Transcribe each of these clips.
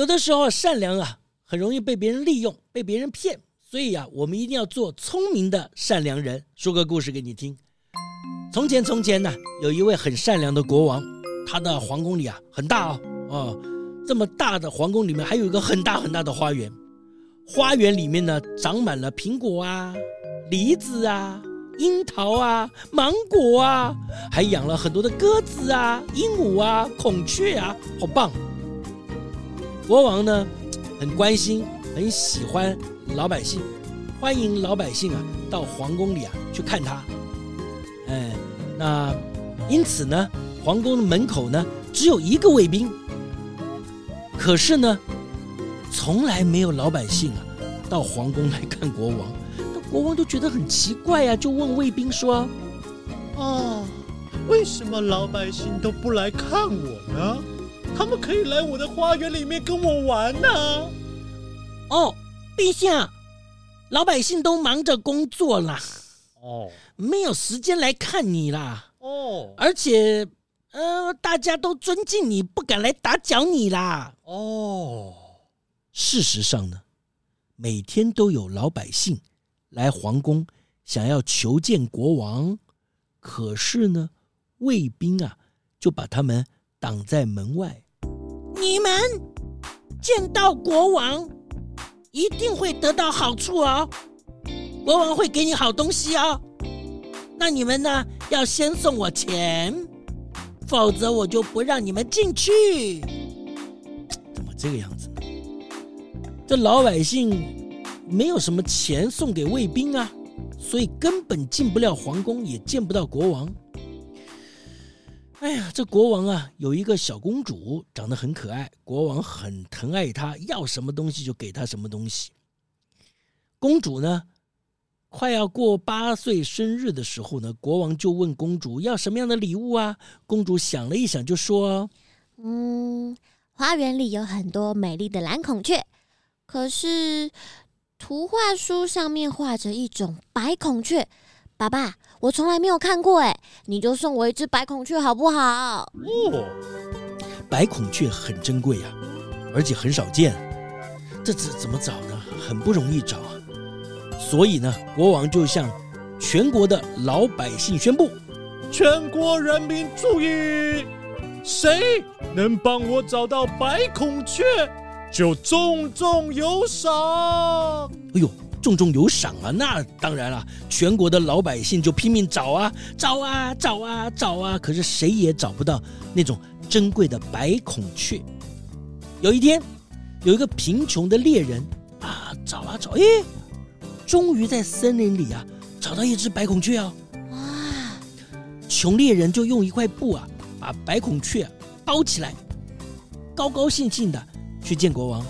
有的时候善良啊，很容易被别人利用，被别人骗，所以啊，我们一定要做聪明的善良人。说个故事给你听。从前从前呢，有一位很善良的国王，他的皇宫里啊很大哦，哦，这么大的皇宫里面还有一个很大很大的花园，花园里面呢长满了苹果啊、梨子啊。樱桃啊，芒果啊，还养了很多的鸽子啊、鹦鹉啊、孔雀啊，好棒！国王呢，很关心，很喜欢老百姓，欢迎老百姓啊到皇宫里啊去看他。哎，那因此呢，皇宫的门口呢只有一个卫兵，可是呢，从来没有老百姓啊到皇宫来看国王。那国王都觉得很奇怪呀、啊，就问卫兵说：“啊，为什么老百姓都不来看我呢？他们可以来我的花园里面跟我玩呢、啊。”哦，陛下，老百姓都忙着工作啦，哦，没有时间来看你啦。哦，而且，呃，大家都尊敬你，不敢来打搅你啦。哦，事实上呢，每天都有老百姓。来皇宫，想要求见国王，可是呢，卫兵啊就把他们挡在门外。你们见到国王，一定会得到好处哦，国王会给你好东西哦。那你们呢，要先送我钱，否则我就不让你们进去。怎么这个样子呢？这老百姓。没有什么钱送给卫兵啊，所以根本进不了皇宫，也见不到国王。哎呀，这国王啊，有一个小公主，长得很可爱，国王很疼爱她，要什么东西就给她什么东西。公主呢，快要过八岁生日的时候呢，国王就问公主要什么样的礼物啊？公主想了一想，就说：“嗯，花园里有很多美丽的蓝孔雀，可是……”图画书上面画着一种白孔雀，爸爸，我从来没有看过哎，你就送我一只白孔雀好不好？哦，白孔雀很珍贵啊，而且很少见，这怎怎么找呢？很不容易找啊。所以呢，国王就向全国的老百姓宣布：全国人民注意，谁能帮我找到白孔雀？就重重有赏！哎呦，重重有赏啊！那当然了，全国的老百姓就拼命找啊，找啊，找啊，找啊，可是谁也找不到那种珍贵的白孔雀。有一天，有一个贫穷的猎人啊，找啊找，哎，终于在森林里啊找到一只白孔雀哦！哇！穷猎人就用一块布啊，把白孔雀包起来，高高兴兴的。去见国王，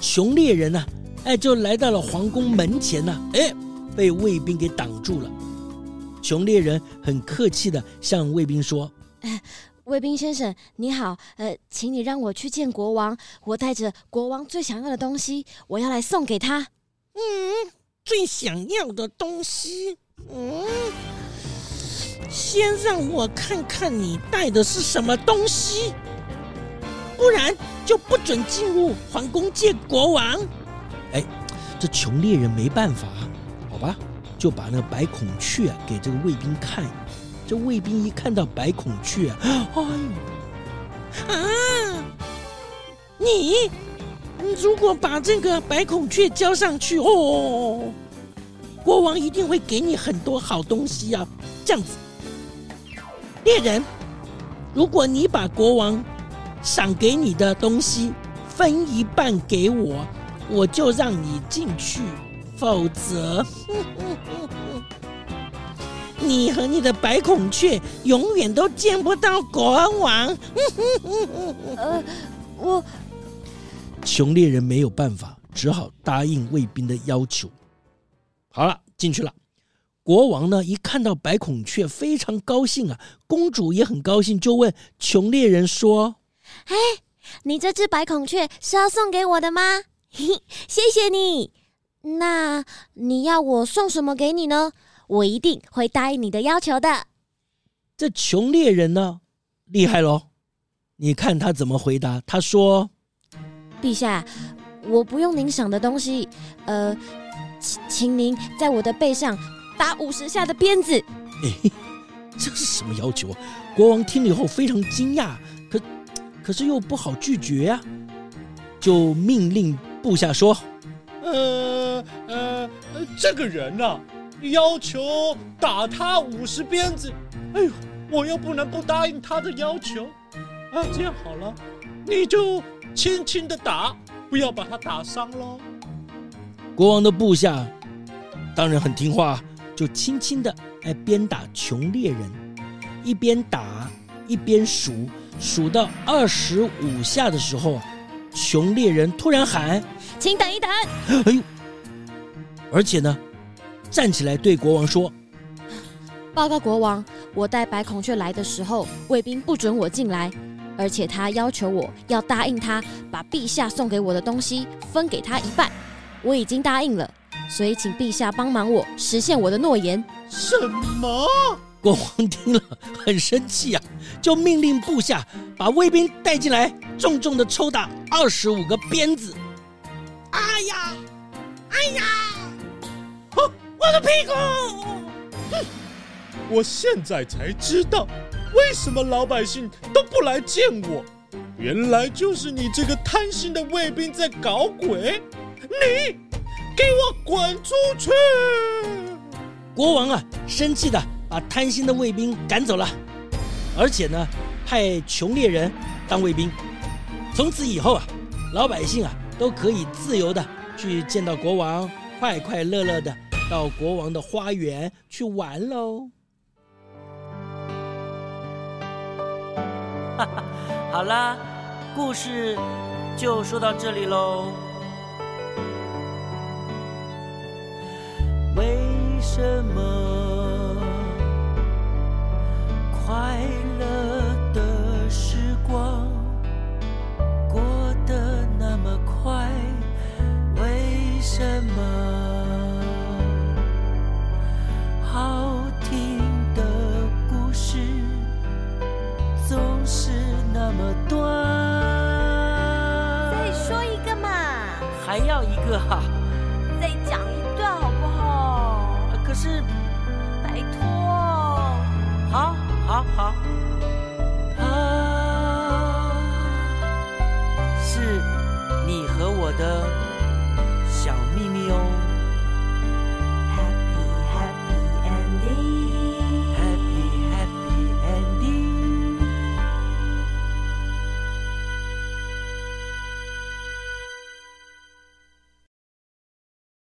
穷猎人呢、哎，就来到了皇宫门前呢、啊，哎，被卫兵给挡住了。熊猎人很客气的向卫兵说：“哎，卫兵先生你好，呃，请你让我去见国王，我带着国王最想要的东西，我要来送给他。嗯，最想要的东西，嗯，先让我看看你带的是什么东西，不然。”就不准进入皇宫见国王。哎，这穷猎人没办法，好吧，就把那白孔雀给这个卫兵看。这卫兵一看到白孔雀，哎呦，啊，你如果把这个白孔雀交上去哦，国王一定会给你很多好东西啊。这样子，猎人，如果你把国王。赏给你的东西分一半给我，我就让你进去；否则，你和你的白孔雀永远都见不到国王。呃，我穷猎人没有办法，只好答应卫兵的要求。好了，进去了。国王呢，一看到白孔雀，非常高兴啊。公主也很高兴，就问穷猎人说：“哎，你这只白孔雀是要送给我的吗？嘿，谢谢你。那你要我送什么给你呢？我一定会答应你的要求的。”这穷猎人呢，厉害喽！你看他怎么回答？他说：“陛下，我不用您赏的东西，呃，请请您在我的背上。”打五十下的鞭子，哎，这是什么要求啊？国王听了以后非常惊讶，可可是又不好拒绝呀，就命令部下说：“呃呃，这个人啊，要求打他五十鞭子，哎呦，我又不能不答应他的要求，啊，这样好了，你就轻轻的打，不要把他打伤喽。”国王的部下当然很听话。就轻轻的来鞭打穷猎人，一边打一边数，数到二十五下的时候，穷猎人突然喊：“请等一等！”哎呦！而且呢，站起来对国王说：“报告国王，我带白孔雀来的时候，卫兵不准我进来，而且他要求我要答应他，把陛下送给我的东西分给他一半，我已经答应了。”所以，请陛下帮忙我实现我的诺言。什么？国王听了很生气啊，就命令部下把卫兵带进来，重重的抽打二十五个鞭子。哎呀，哎呀，哦，我的屁股！哼，我现在才知道，为什么老百姓都不来见我，原来就是你这个贪心的卫兵在搞鬼。你。给我滚出去！国王啊，生气的把贪心的卫兵赶走了，而且呢，派穷猎人当卫兵。从此以后啊，老百姓啊都可以自由的去见到国王，快快乐乐的到国王的花园去玩喽。哈哈，好啦，故事就说到这里喽。为什么好听的故事总是那么短。再说一个嘛。还要一个哈再讲一段好不好？可是拜托。好好好。啊是你和我的